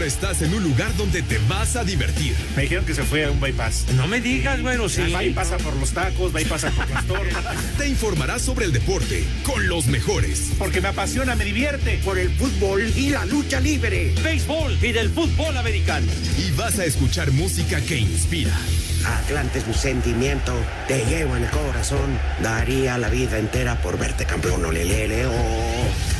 Ahora estás en un lugar donde te vas a divertir. Me dijeron que se fue a un bypass. No me digas, bueno, sí. Va y pasa por los tacos, va y pasa por las torres. Te informarás sobre el deporte con los mejores. Porque me apasiona, me divierte. Por el fútbol y la lucha libre. Béisbol y del fútbol americano. Y vas a escuchar música que inspira. Atlante es mi sentimiento, te llevo en el corazón. Daría la vida entera por verte campeón, olelele, oh.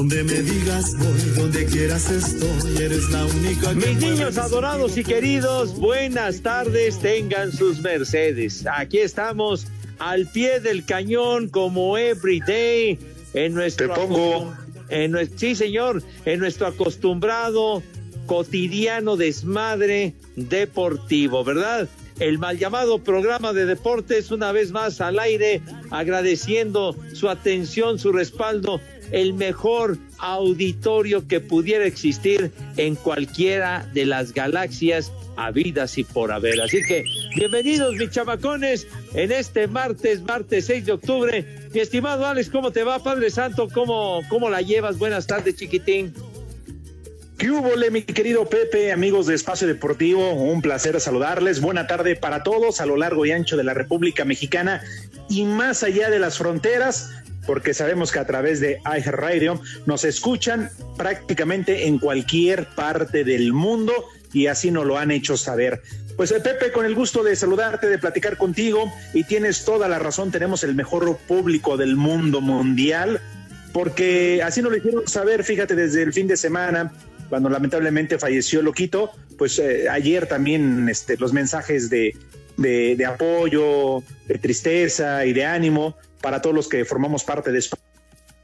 Donde me digas voy, donde quieras estoy, eres la única que Mis niños adorados y queridos, buenas tardes, tengan sus mercedes. Aquí estamos al pie del cañón como every day en nuestro Te pongo. en nues- sí, señor, en nuestro acostumbrado cotidiano desmadre deportivo, ¿verdad? El mal llamado programa de deportes una vez más al aire, agradeciendo su atención, su respaldo, el mejor auditorio que pudiera existir en cualquiera de las galaxias habidas y por haber. Así que bienvenidos mis chamacones en este martes, martes 6 de octubre. Mi estimado Alex, ¿cómo te va, Padre Santo? ¿Cómo, cómo la llevas? Buenas tardes, chiquitín. ¿Qué hubo, mi querido Pepe, amigos de Espacio Deportivo? Un placer saludarles. Buena tarde para todos a lo largo y ancho de la República Mexicana y más allá de las fronteras, porque sabemos que a través de iHeartRadio nos escuchan prácticamente en cualquier parte del mundo y así nos lo han hecho saber. Pues eh, Pepe, con el gusto de saludarte, de platicar contigo y tienes toda la razón, tenemos el mejor público del mundo mundial porque así nos lo hicieron saber, fíjate, desde el fin de semana, cuando lamentablemente falleció Loquito, pues eh, ayer también este, los mensajes de, de, de apoyo, de tristeza y de ánimo para todos los que formamos parte de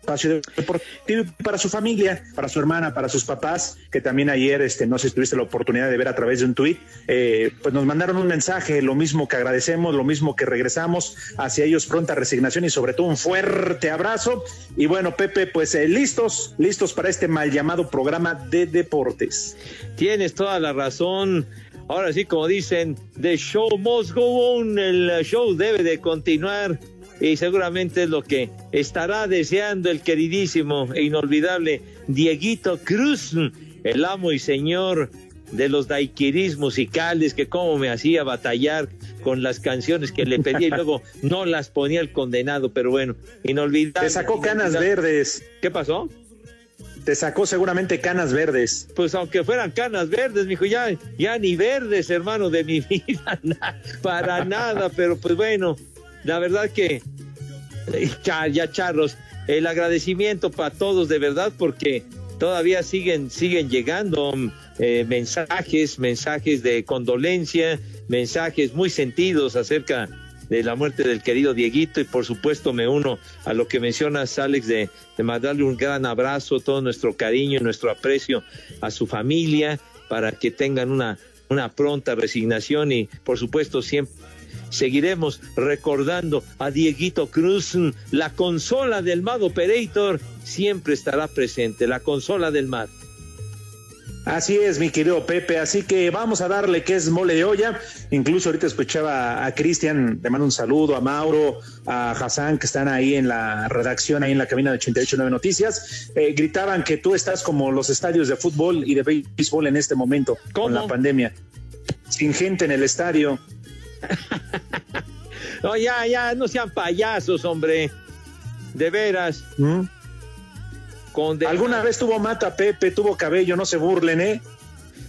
espacio deportivo para su familia, para su hermana, para sus papás, que también ayer, este, no sé si tuviste la oportunidad de ver a través de un tuit, eh, pues nos mandaron un mensaje, lo mismo que agradecemos, lo mismo que regresamos hacia ellos pronta resignación y sobre todo un fuerte abrazo. Y bueno, Pepe, pues eh, listos, listos para este mal llamado programa de deportes. Tienes toda la razón. Ahora sí, como dicen, the show must go on, el show debe de continuar y seguramente es lo que estará deseando el queridísimo e inolvidable Dieguito Cruz, el amo y señor de los daiquiris musicales que como me hacía batallar con las canciones que le pedía y luego no las ponía el condenado, pero bueno, inolvidable. Te sacó canas verdes, ¿Qué pasó? te sacó seguramente canas verdes. Pues aunque fueran canas verdes, mijo, ya, ya ni verdes, hermano, de mi vida, na- para nada, pero pues bueno, la verdad que eh, ya, charros, el agradecimiento para todos de verdad, porque todavía siguen, siguen llegando mm, eh, mensajes, mensajes de condolencia, mensajes muy sentidos acerca de la muerte del querido Dieguito y por supuesto me uno a lo que mencionas Alex de, de mandarle un gran abrazo, todo nuestro cariño y nuestro aprecio a su familia para que tengan una, una pronta resignación y por supuesto siempre seguiremos recordando a Dieguito Cruz, la consola del Mad Operator siempre estará presente, la consola del Mad. Así es, mi querido Pepe. Así que vamos a darle que es mole de olla. Incluso ahorita escuchaba a Cristian, le mando un saludo, a Mauro, a Hassan, que están ahí en la redacción, ahí en la cabina de 889 Noticias. Eh, gritaban que tú estás como los estadios de fútbol y de béisbol en este momento, ¿Cómo? con la pandemia. Sin gente en el estadio. No, ya, ya, no sean payasos, hombre. De veras. ¿Mm? ¿Alguna vez tuvo mata Pepe, tuvo cabello, no se burlen, eh?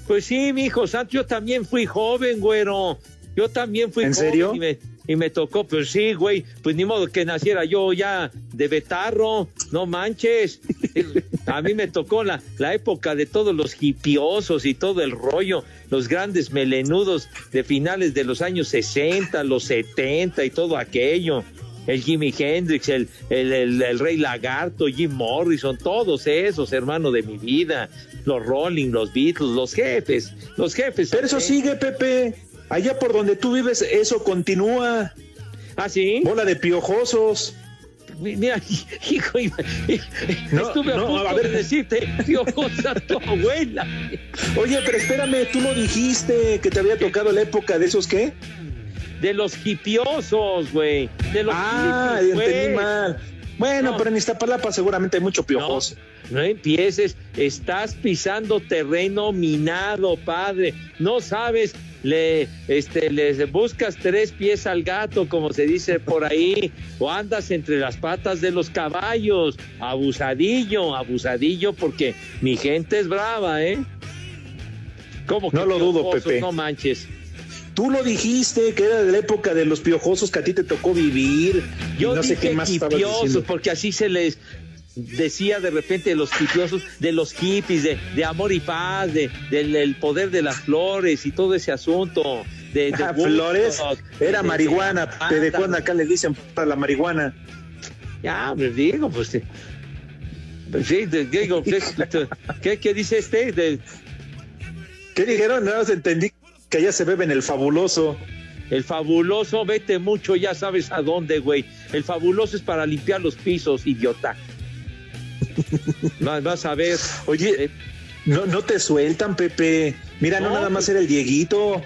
Pues sí, mi hijo santo, yo también fui joven, güero. Yo también fui ¿En joven serio? Y me, y me tocó, pues sí, güey. Pues ni modo que naciera yo ya de betarro, no manches. A mí me tocó la, la época de todos los hipiosos y todo el rollo, los grandes melenudos de finales de los años 60, los 70 y todo aquello. El Jimi Hendrix, el, el, el- el Rey Lagarto, Jim Morrison, todos esos, hermano de mi vida. Los Rolling, los Beatles, los jefes, los jefes. Pero eso sigue, Pepe. Allá por donde tú vives, eso continúa. ¿Ah, sí? Bola de piojosos. Mira, hijo, No, estuve a punto a ver. de decirte, piojosa tu abuela. Oye, pero espérame, tú lo dijiste, que te había tocado la época de esos qué? De los hipiosos, güey. De los Ah, hippies, entendí mal. Bueno, No. pero en Iztapalapa seguramente hay mucho piojoso. no empieces, estás pisando terreno minado, padre. No sabes, le, este, les buscas tres pies al gato, como se dice por ahí, o andas entre las patas de los caballos. Abusadillo, abusadillo, porque mi gente es brava, ¿eh? ¿Cómo que No lo dudo? Pepe. No manches. Tú lo dijiste, que era de la época de los piojosos que a ti te tocó vivir. Yo no sé dije qué más diciendo. porque así se les decía de repente de los hipiosos, de los hippies, de, de amor y paz, de, del del poder de las flores y todo ese asunto. De, de Ah, Flores, era de- marihuana. de- ¿De cuándo acá le dicen para la marihuana? Ya, me digo, pues. eh, pues sí, digo, ¿qué, qué dice este? ¿Qué dijeron? Nada más entendí que allá se bebe en el fabuloso. el fabuloso, vete mucho, ya sabes a dónde, güey. El fabuloso es para limpiar los pisos, idiota. Vas, vas a ver. Oye, Eh, no, no te sueltan, Pepe. Mira, no, No, nada más pues- era el Dieguito.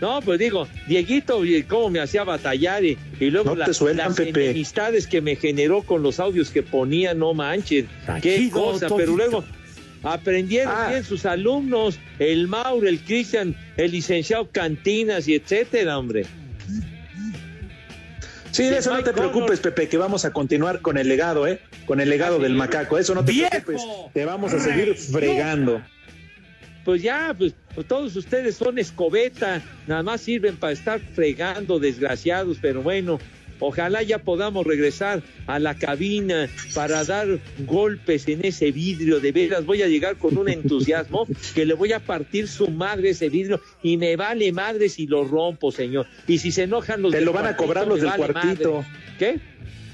No, pues digo, Dieguito, cómo me hacía batallar y, y luego No la- te sueltan, las Pepe. enemistades que me generó con los audios que ponía, no manches, qué cosa, pero luego aprendieron Ah. bien sus alumnos, el Mauro, el Cristian, el licenciado Cantinas y etcétera, hombre. Sí, de eso no te preocupes, Pepe, que vamos a continuar con el legado, ¿eh? Con el legado del macaco. Eso no te ¡Viejo! preocupes. Te vamos a seguir fregando. Pues ya, pues, pues todos ustedes son escobeta, nada más sirven para estar fregando, desgraciados, pero bueno, ojalá ya podamos regresar a la cabina para dar golpes en ese vidrio, de veras voy a llegar con un entusiasmo que le voy a partir su madre ese vidrio y me vale madre si lo rompo, señor. Y si se enojan los Te del lo van a cuartito, cobrar los del vale cuartito. madre. ¿Qué?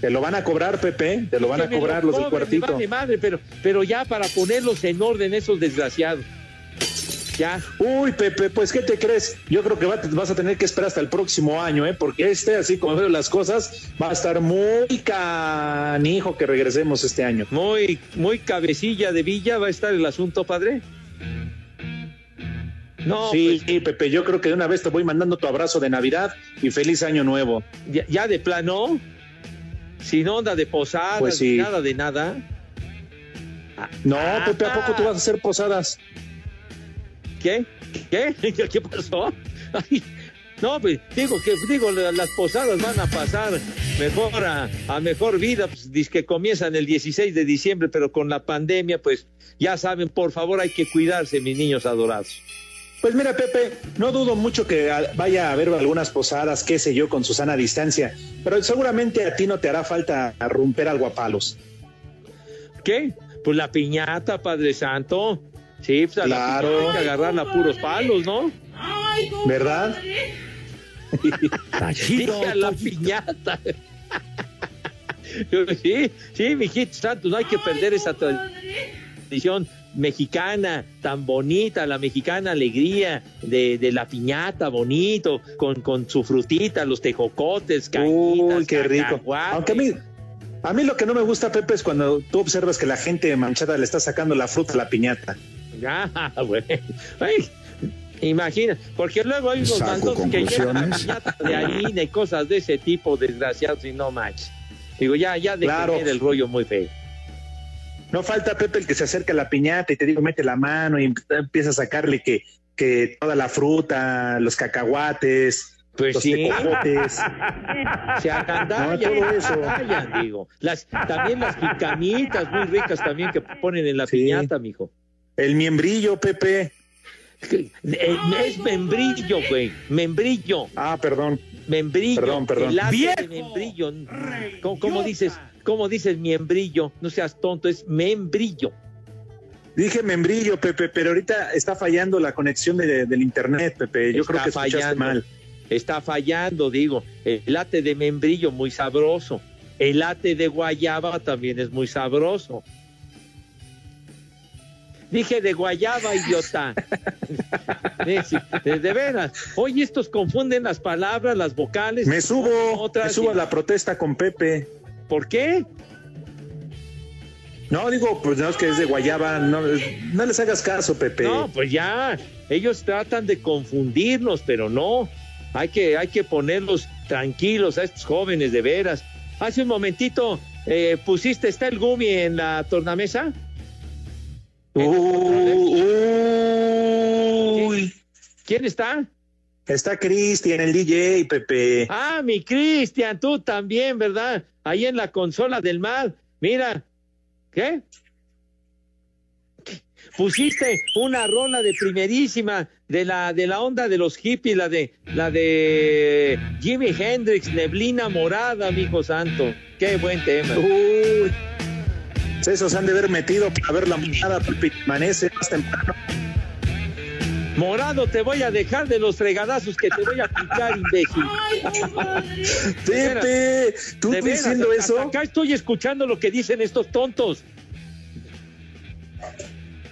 Te lo van a cobrar, Pepe. Te lo van a cobrar los del cobren, me cuartito. vale madre, pero, pero ya para ponerlos en orden esos desgraciados. Ya. Uy, Pepe, pues ¿qué te crees? Yo creo que va- vas a tener que esperar hasta el próximo año, ¿eh? Porque este, así como veo las cosas, va a estar muy canijo que regresemos este año. Muy, muy cabecilla de Villa va a estar el asunto, padre. No, sí, pues, sí, Pepe, yo creo que de una vez te voy mandando tu abrazo de Navidad y feliz año nuevo. ya, ya de plano, sin onda de posadas, Pues sí. nada de nada. No, Ah. Pepe, ¿a poco tú vas a hacer posadas? ¿Qué? ¿Qué? ¿Qué pasó? Ay, no, pues digo que digo la- las posadas van a pasar mejor a, a mejor vida, pues dice que comienzan el 16 de diciembre, pero con la pandemia, pues ya saben, por favor hay que cuidarse, mis niños adorados. Pues mira, Pepe, no dudo mucho que vaya a haber algunas posadas, qué sé yo, con Susana a distancia, pero seguramente a ti no te hará falta romper algo a palos. ¿Qué? Pues la piñata, Padre Santo. Sí, pues a Claro. la que agarrarla a puros palos, ¿no? ¿Verdad? A la piñata. sí, sí, mijito santo, no hay que perder esa tradición mexicana tan bonita, la mexicana alegría de, de la piñata, bonito, con, con su frutita, los tejocotes, cañitas, Uy, qué rico. Aunque a mí, a mí lo que no me gusta, Pepe, es cuando tú observas que la gente manchada le está sacando la fruta a la piñata. Ya, güey. Ay, imagina, porque luego hay unos que piñata de harina y cosas de ese tipo, desgraciados, y no manches. Digo, ya, ya de Claro. el rollo muy feo. No falta, Pepe, el que se acerca a la piñata y te digo, mete la mano y empieza a sacarle que, que toda la fruta, los cacahuates, Pues los sí. Se agandallan, No, todo eso. agandallan, digo. Las, también las jicamitas muy ricas también que ponen en la Sí. piñata, mijo. El miembrillo, Pepe. Eh, Es membrillo, güey. Membrillo. Ah, perdón. Membrillo. Perdón, perdón. El de membrillo. ¿Cómo, cómo dices? ¿Cómo dices miembrillo? No seas tonto, es membrillo. Dije membrillo, Pepe, pero ahorita está fallando la conexión de- del internet, Pepe. Yo Está creo que escuchaste fallando. mal. Está fallando, digo. El late de membrillo muy sabroso. El late de guayaba también es muy sabroso. Dije de guayaba, idiota. De, de veras. Oye, estos confunden las palabras, las vocales. Me subo, Otras me subo y- a la protesta con Pepe. ¿Por qué? No, digo, pues no es que es de Guayaba, no, no les hagas caso, Pepe. No, pues ya. Ellos tratan de confundirnos, pero no. Hay que, hay que ponerlos tranquilos a estos jóvenes, de veras. Hace un momentito eh, pusiste, ¿está el Gumi en la tornamesa? Uh, uy, ¿Quién está? está Cristian, el DJ, Pepe. Ah, mi Cristian, tú también, ¿verdad? Ahí en la consola del mar. Mira, ¿qué? Pusiste una rola de primerísima de la de la onda de los hippies, la de la de Jimi Hendrix, Neblina Morada, mijo santo. Qué buen tema. Uy, esos han de haber metido para ver la monada, Pepe. Amanece más temprano. Morado, te voy a dejar de los fregadazos que te voy a picar, imbécil. Pepe, tú diciendo eso. Acá estoy escuchando lo que dicen estos tontos.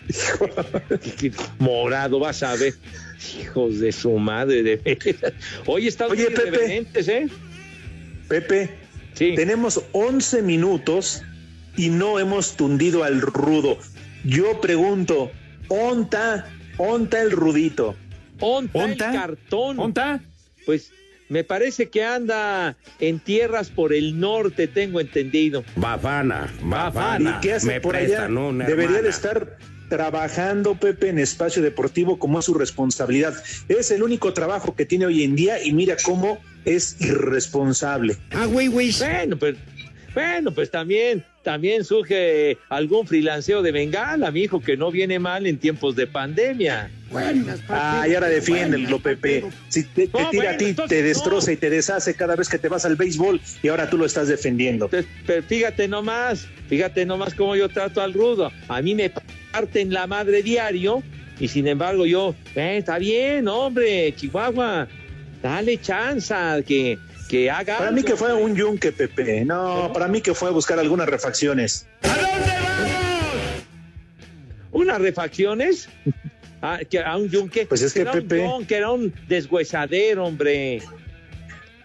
Morado, vas a ver. Hijos de su madre, de veras. Oye, están Oye, muy Pepe. ¿eh? Pepe, Sí. tenemos 11 minutos y no hemos tundido al rudo. Yo pregunto, ¿onta, onta el rudito? Onta el ¿Onta? cartón. ¿Onta? Pues me parece que anda en tierras por el norte, tengo entendido. Bafana, ¿Y bafana. qué hace Me por allá? Debería de estar trabajando, Pepe, en espacio deportivo como es su responsabilidad. Es el único trabajo que tiene hoy en día y mira cómo es irresponsable. Ah, güey, güey. Bueno, pues, bueno, pues también, también surge algún freelanceo de Bengala, mi hijo, que no viene mal en tiempos de pandemia. Ah, y ahora defiéndelo, Pepe. Si te, te No, tira bueno, a ti, entonces te no. destroza y te deshace cada vez que te vas al béisbol y ahora tú lo estás defendiendo. Entonces, pero fíjate nomás, fíjate nomás cómo yo trato al rudo. A mí me parten la madre diario y sin embargo yo, eh, está bien, hombre, Chihuahua, dale chance que, que haga. Para mí que fue un yunque, Pepe. No, para mí que fue a buscar algunas refacciones. ¿Unas refacciones? Ah, que a un yunque. Pues es que, Pepe- Un yunque, era un deshuesadero, hombre.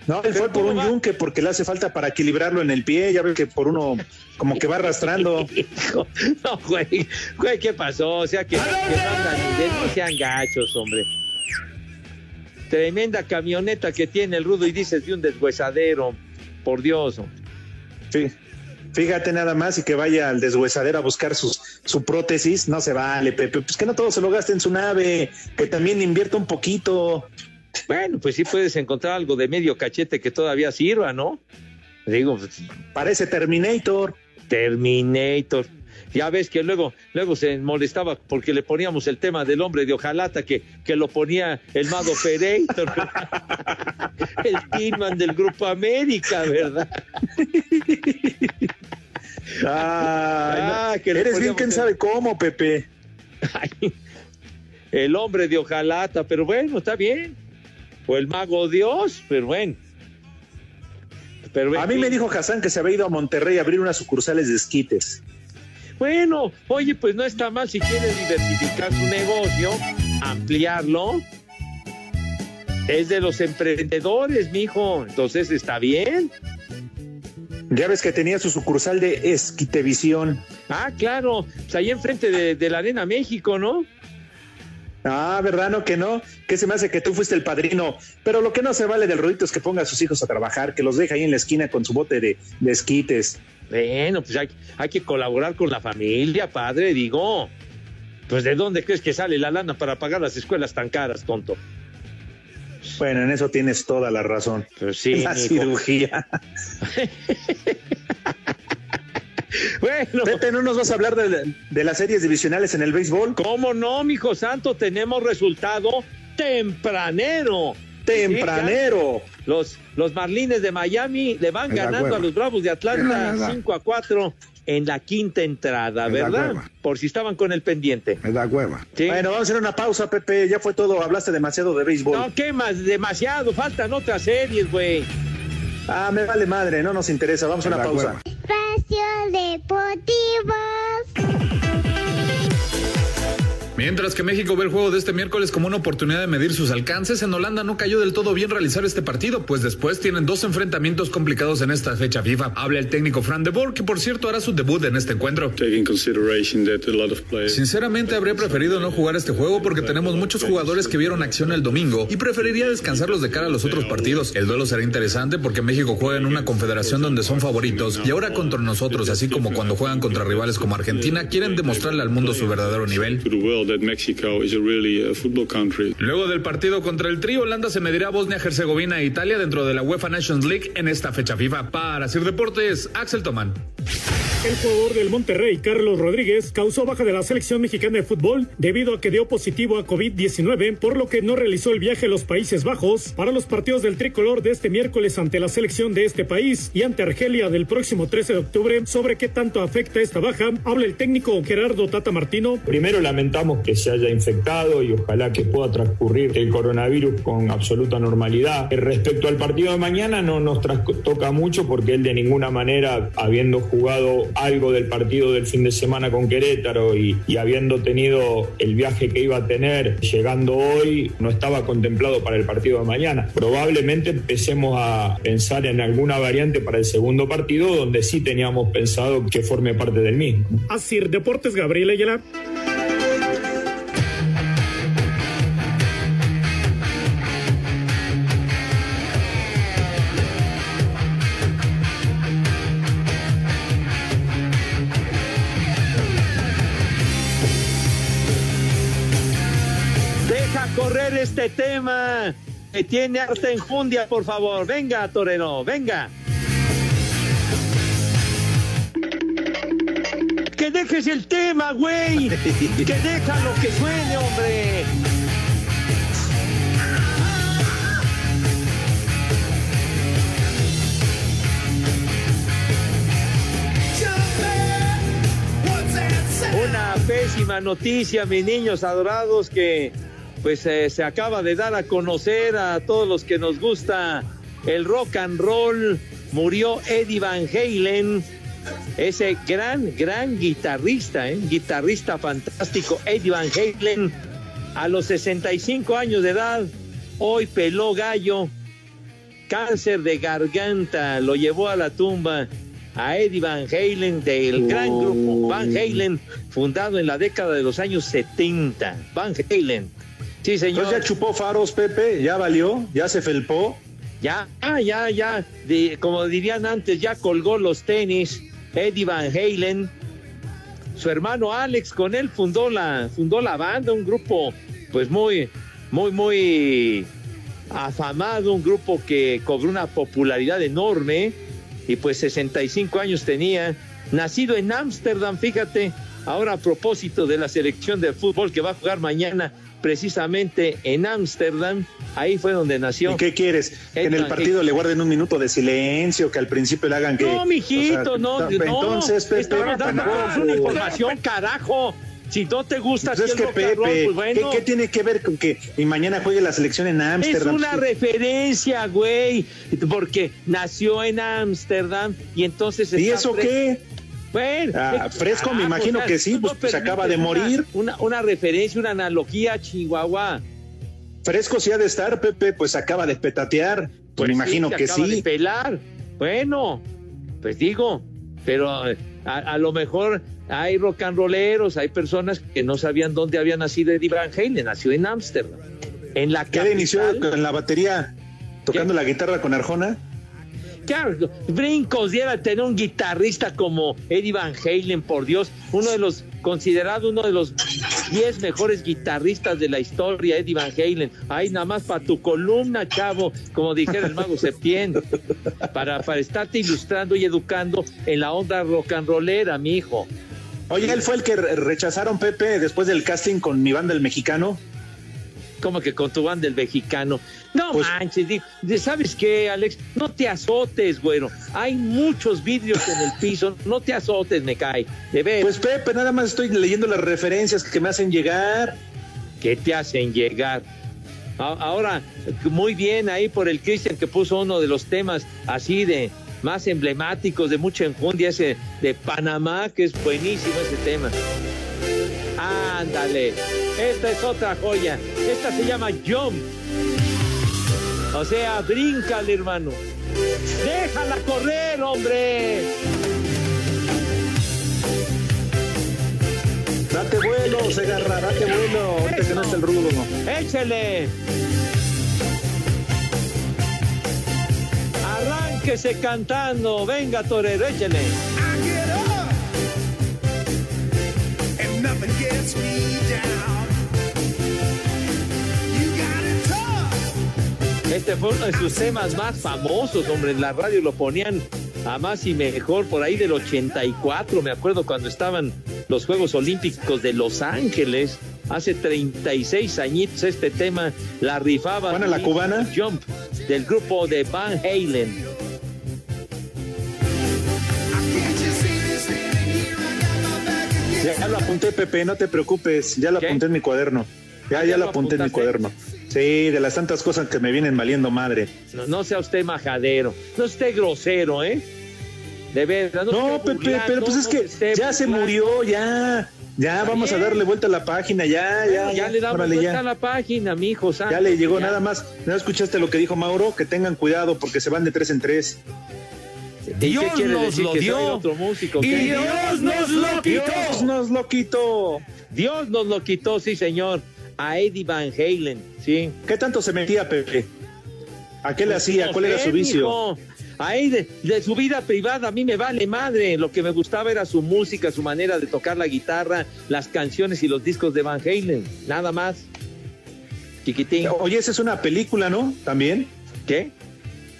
No, él fue por ¿cómo un va? yunque porque le hace falta para equilibrarlo en el pie. Ya ves que por uno como que va arrastrando. Hijo, no, güey, güey, ¿qué pasó? O sea, que, que no sean gachos, hombre. Tremenda camioneta que tiene el rudo y dices de un deshuesadero, por Dios. Sí. Fíjate nada más y que vaya al deshuesadero a buscar sus, su prótesis. No se vale, Pepe. Pues que no todo se lo gaste en su nave. Que también invierta un poquito. Bueno, pues sí puedes encontrar algo de medio cachete que todavía sirva, ¿no? Digo, pues, Parece Terminator. Terminator. Ya ves que luego, luego se molestaba porque le poníamos el tema del hombre de hojalata que, que lo ponía el Mado Operator, el Kidman del Grupo América, ¿verdad? Ay, Ah, no. que le Eres bien, el- sabe cómo, Pepe. Ay, el hombre de hojalata, pero bueno, está bien. O el mago Dios, pero bueno. Pero, A mí me dijo Hassan que se había ido a Monterrey a abrir unas sucursales de esquites. Bueno, oye, pues no está mal si quieres diversificar su negocio, ampliarlo. Es de los emprendedores, mijo. Entonces está bien. Ya ves que tenía su sucursal de Esquitevisión. Ah, claro. Pues ahí enfrente de, de la Arena México, ¿no? Ah, ¿verdad? No, que no. Que se me hace que tú fuiste el padrino. Pero lo que no se vale del rodito es que ponga a sus hijos a trabajar, que los deja ahí en la esquina con su bote de, de esquites. Bueno, pues hay, hay que colaborar con la familia, padre, digo. Pues ¿de dónde crees que sale la lana para pagar las escuelas tan caras, tonto? Bueno, en eso tienes toda la razón. Pues sí, la cirugía. Bueno, Pepe, ¿no nos vas a hablar de, de las series divisionales en el béisbol? ¿cómo no, mijo santo? Tenemos resultado tempranero. Tempranero. Los, los Marlines de Miami le van ganando hueva. a los Bravos de Atlanta da. 5 a 4 en la quinta entrada, ¿verdad? Por si estaban con el pendiente. Me da hueva. Sí. Bueno, vamos a hacer una pausa, Pepe. Ya fue todo. Hablaste demasiado de béisbol. No, ¿qué más? Demasiado. Faltan otras series, güey. Ah, me vale madre. No nos interesa. Vamos a una pausa. hueva. Espacio Deportivo. Mientras que México ve el juego de este miércoles como una oportunidad de medir sus alcances, en Holanda no cayó del todo bien realizar este partido, pues después tienen dos enfrentamientos complicados en esta fecha FIFA. Habla el técnico Fran de Boer, que por cierto hará su debut en este encuentro. Sinceramente habría preferido no jugar este juego porque tenemos muchos jugadores que vieron acción el domingo y preferiría descansarlos de cara a los otros partidos. El duelo será interesante porque México juega en una confederación donde son favoritos y ahora contra nosotros, así como cuando juegan contra rivales como Argentina, quieren demostrarle al mundo su verdadero nivel. That Mexico is a really a football country. Luego del partido contra el Tri, Holanda se medirá a Bosnia, Herzegovina e Italia dentro de la UEFA Nations League en esta fecha FIFA. Para Sir Deportes, Axel Tomán. El jugador del Monterrey, Carlos Rodríguez, causó baja de la selección mexicana de fútbol debido a que dio positivo a COVID-19, por lo que no realizó el viaje a los Países Bajos para los partidos del tricolor de este miércoles ante la selección de este país y ante Argelia del próximo 13 de octubre. Sobre qué tanto afecta esta baja, habla el técnico Gerardo Tata Martino. Primero lamentamos que se haya infectado y ojalá que pueda transcurrir el coronavirus con absoluta normalidad. Eh, Respecto al partido de mañana no nos toca mucho porque él de ninguna manera, habiendo jugado algo del partido del fin de semana con Querétaro y, habiendo tenido el viaje que iba a tener llegando hoy, no estaba contemplado para el partido de mañana. Probablemente empecemos a pensar en alguna variante para el segundo partido donde sí teníamos pensado que forme parte del mismo. Así, Deportes Gabriel Ayala. Este tema. Que tiene harta enjundia, por favor. Venga, Toreno, venga. Que dejes el tema, güey. Que deja lo que suene, hombre. Una pésima noticia, mis niños adorados, que pues eh, se acaba de dar a conocer a todos los que nos gusta el rock and roll. Murió Eddie Van Halen, ese gran, gran guitarrista, ¿eh? guitarrista fantástico, Eddie Van Halen, a los 65 años de edad, hoy peló gallo, cáncer de garganta, lo llevó a la tumba a Eddie Van Halen del gran grupo Van Halen, fundado en la década de los años 70. Van Halen. Sí, señor. Ya chupó faros, Pepe. Ya valió. Ya se felpó. Ya, ah, ya, ya, de- como dirían antes, ya colgó los tenis. Eddie Van Halen, su hermano Alex, con él fundó la, fundó la banda, un grupo, pues muy, muy, muy afamado, un grupo que cobró una popularidad enorme y pues 65 años tenía, nacido en Ámsterdam, fíjate, ahora a propósito de la selección de fútbol que va a jugar mañana precisamente en Ámsterdam, ahí fue donde nació. ¿Y qué quieres? Que en el partido le guarden un minuto de silencio, que al principio le hagan que. No, mijito, o sea, no, no. Entonces. Estamos dando una información, carajo. Si no te gusta Pues es que roll, Pepe, pues bueno. ¿qué, qué tiene que ver con que y mañana juegue la selección en Es Ámsterdam? una referencia, güey, porque nació en Ámsterdam y entonces... ¿Y eso fres- qué? Bueno, Ah, fresco, me carajo, imagino o sea, que sí, tú pues, no pues, acaba de morir. Una, una, una referencia, una analogía, Chihuahua. Fresco sí ha de estar, Pepe, pues acaba de petatear. Pues, me imagino se que acaba de sí. pelar. Bueno, pues digo, pero eh, a, a lo mejor hay rock and rolleros, hay personas que no sabían dónde había nacido Eddie Van Halen, nació en Ámsterdam. En la ¿Qué inició con la batería tocando la guitarra con Arjona? Claro, brincos diera tener un guitarrista como Eddie Van Halen, por Dios, uno de los considerado uno de los 10 mejores guitarristas de la historia, Eddie Van Halen. Ahí nada más para tu columna, chavo, como dijera el mago Septién, para, para estarte ilustrando y educando en la onda rock and rollera, mi hijo. Oye, él fue el que rechazaron Pepe después del casting con mi banda el mexicano. Como que con tu banda el mexicano. No pues, manches, ¿sabes qué, Alex? No te azotes, güero. Hay muchos vidrios en el piso. No te azotes, me cae. De ver. Pues Pepe, nada más estoy leyendo las referencias que me hacen llegar. ¿Qué te hacen llegar? Ahora, muy bien ahí por el Cristian que puso uno de los temas así de más emblemáticos, de mucha enjundia, ese de Panamá, que es buenísimo ese tema. Ándale, esta es otra joya. Esta se llama Jump. O sea, bríncale, hermano. Déjala correr, hombre. Date vuelo, Segarra, date vuelo. Ahorita que no es el rudo. Échale. Arránquese cantando. Venga, torero, échale. Este fue uno de sus temas más famosos, hombre. En la radio lo ponían a más y mejor por ahí del 84. Me acuerdo cuando estaban los Juegos Olímpicos de Los Ángeles. Hace 36 añitos este tema la rifaba. ¿Buena la cubana? Jump del grupo de Van Halen. Ya, lo apunté, Pepe, no te preocupes. Ya lo apunté en mi cuaderno. Ya, ya, lo apunté en mi cuaderno. Sí, de las tantas cosas que me vienen valiendo madre. No, sea usted majadero, no esté grosero, ¿eh? De verdad. No, Pepe, pero pues es que ya se murió, ya. Ya, vamos a darle vuelta a la página, ya, ya. Ya, le damos vuelta a la página, mi hijo. ya le llegó nada más. ¿No escuchaste lo que dijo Mauro? Que tengan cuidado porque se van de tres en tres. Dios nos lo dio. y Dios nos lo quitó. Dios nos lo quitó. Dios nos lo quitó, sí, señor a Eddie Van Halen, ¿sí? ¿Qué tanto se metía, Pepe? ¿A qué le hacía? ¿Cuál era su vicio? A él de, su vida privada, a mí me vale madre. Lo que me gustaba era su música, su manera de tocar la guitarra, las canciones y los discos de Van Halen. Nada más. Chiquitín. Oye, esa es una película, ¿no? También. ¿Qué?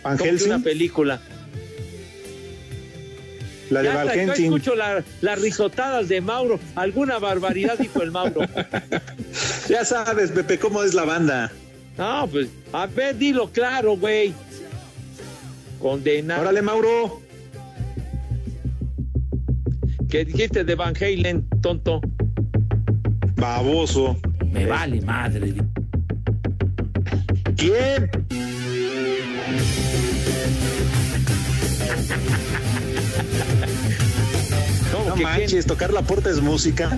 Van Helsing. una película. La de. Yo escucho las risotadas de Mauro. Alguna barbaridad dijo el Mauro. Ya sabes, Pepe, cómo es la banda. No, pues, a ver, dilo claro, güey. Condena. Órale, Mauro. ¿Qué dijiste de Van Halen, tonto? Baboso. Me vale madre. ¿Quién? No manches, tocar la puerta es música.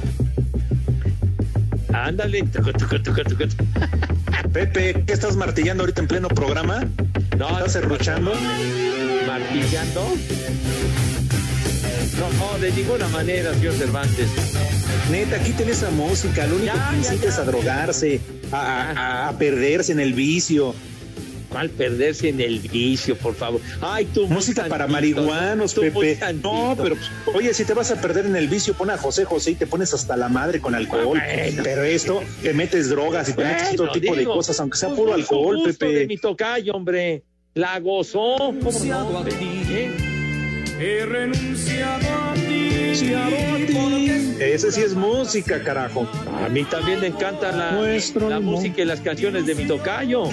Ándale. Pepe, ¿qué estás martillando ahorita en pleno programa? No, ¿Estás serruchando? ¿Martillando? No, no, de ninguna manera, señor Cervantes. Neta, quiten esa música. Lo único que incita es a drogarse, a, a perderse en el vicio perderse en el vicio, por favor? Ay, tu música para marihuanos, Pepe. No, pero oye, si te vas a perder en el vicio, pon a José José y te pones hasta la madre con alcohol. pero esto, te metes drogas y te metes otro tipo de cosas, aunque sea puro alcohol, Pepe. De mi tocayo, hombre. La gozó. ¿Cómo no? A ti, He renunciado a Ese sí es música, carajo. A mí también me encanta la, la música y las canciones de mi tocayo.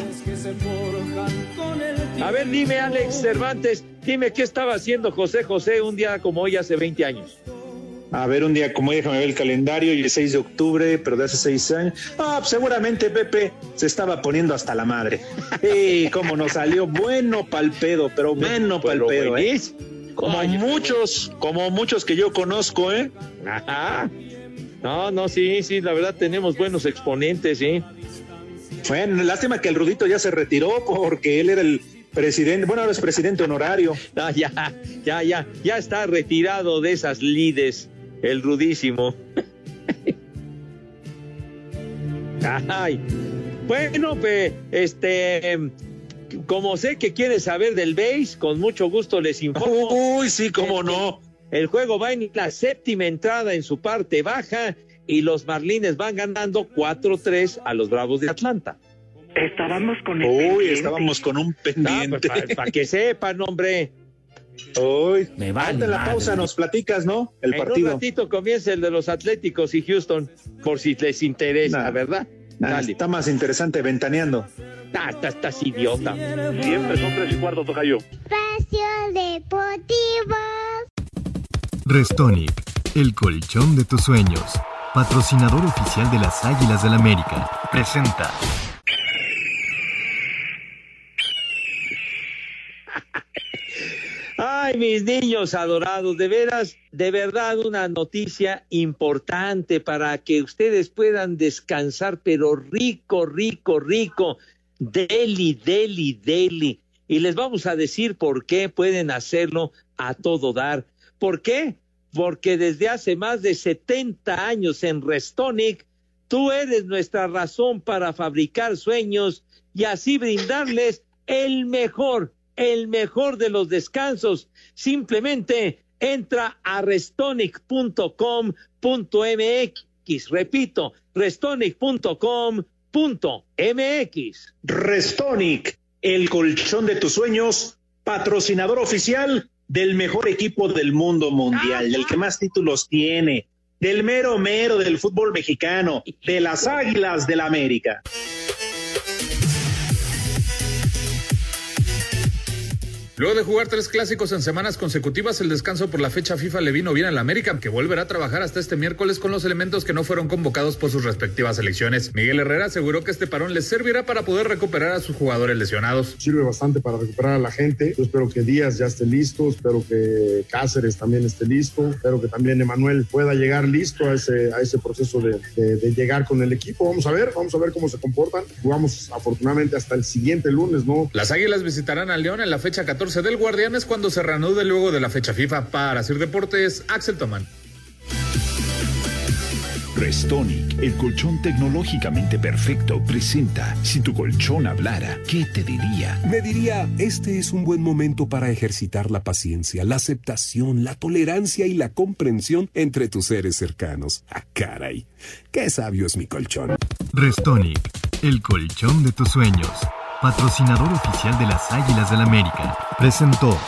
A ver, dime, Alex Cervantes, dime qué estaba haciendo José José un día como hoy hace 20 años. A ver, un día como hoy, déjame ver el calendario, y el 6 de octubre, pero de hace seis años. Ah, pues seguramente Pepe se estaba poniendo hasta la madre. Y cómo nos salió bueno pal pedo, pero bueno pal pedo, ¿eh? Como muchos, como muchos que yo conozco, ¿eh? Ajá. No, no, sí, sí, la verdad tenemos buenos exponentes, sí. Bueno, lástima que el Rudito ya se retiró porque él era el presidente, bueno, ahora es presidente honorario. No, ya, ya, ya, ya está retirado de esas lides, el Rudísimo. Ay, bueno, pues, este, como sé que quieres saber del base, con mucho gusto les informo. Uy, sí, cómo no. El juego va en la séptima entrada en su parte baja y los Marlines van ganando 4-3 a los Bravos de Atlanta. Estábamos con el Uy, pendiente. estábamos con un pendiente. Para Ah, pues, que sepan, hombre. Uy, Me vale antes de la madre. pausa nos platicas, ¿no? El en un partido. ratito comienza el de los Atléticos y Houston, por si les interesa, Nah. ¿verdad? Ah, Dale. está más interesante ventaneando. Ah, estás, estás idiota. Siempre son tres y cuarto, tocayo. Espacio Deportivo. Restonic, el colchón de tus sueños. Patrocinador oficial de las Águilas del América. Presenta. Mis niños adorados, de veras, de verdad una noticia importante para que ustedes puedan descansar, pero rico, rico, rico. Deli, deli, deli. Y les vamos a decir por qué pueden hacerlo a todo dar. ¿Por qué? Porque desde hace más de 70 años en Restonic, tú eres nuestra razón para fabricar sueños y así brindarles el mejor, el mejor de los descansos. Simplemente entra a restonic.com.mx. Repito, restonic.com.mx. Restonic, el colchón de tus sueños, patrocinador oficial del mejor equipo del mundo mundial, del que más títulos tiene, del mero mero del fútbol mexicano, de las Águilas del la América. Luego de jugar tres clásicos en semanas consecutivas, el descanso por la fecha FIFA le vino bien al América, que volverá a trabajar hasta este miércoles con los elementos que no fueron convocados por sus respectivas selecciones. Miguel Herrera aseguró que este parón les servirá para poder recuperar a sus jugadores lesionados. Sirve bastante para recuperar a la gente. Yo espero que Díaz ya esté listo, espero que Cáceres también esté listo, espero que también Emanuel pueda llegar listo a ese, a ese proceso de, de- de llegar con el equipo. Vamos a ver, vamos a ver cómo se comportan. Jugamos afortunadamente hasta el siguiente lunes, ¿no? Las Águilas visitarán al León en la fecha 14 del Guardianes cuando se reanude luego de la fecha FIFA. Para Sir Deportes, Axel Tomán. Restonic, el colchón tecnológicamente perfecto, presenta Si tu colchón hablara, ¿qué te diría? Me diría, este es un buen momento para ejercitar la paciencia, la aceptación, la tolerancia y la comprensión entre tus seres cercanos. Ah, caray, qué sabio es mi colchón. Restonic, el colchón de tus sueños. Patrocinador oficial de las Águilas del América. Presentó.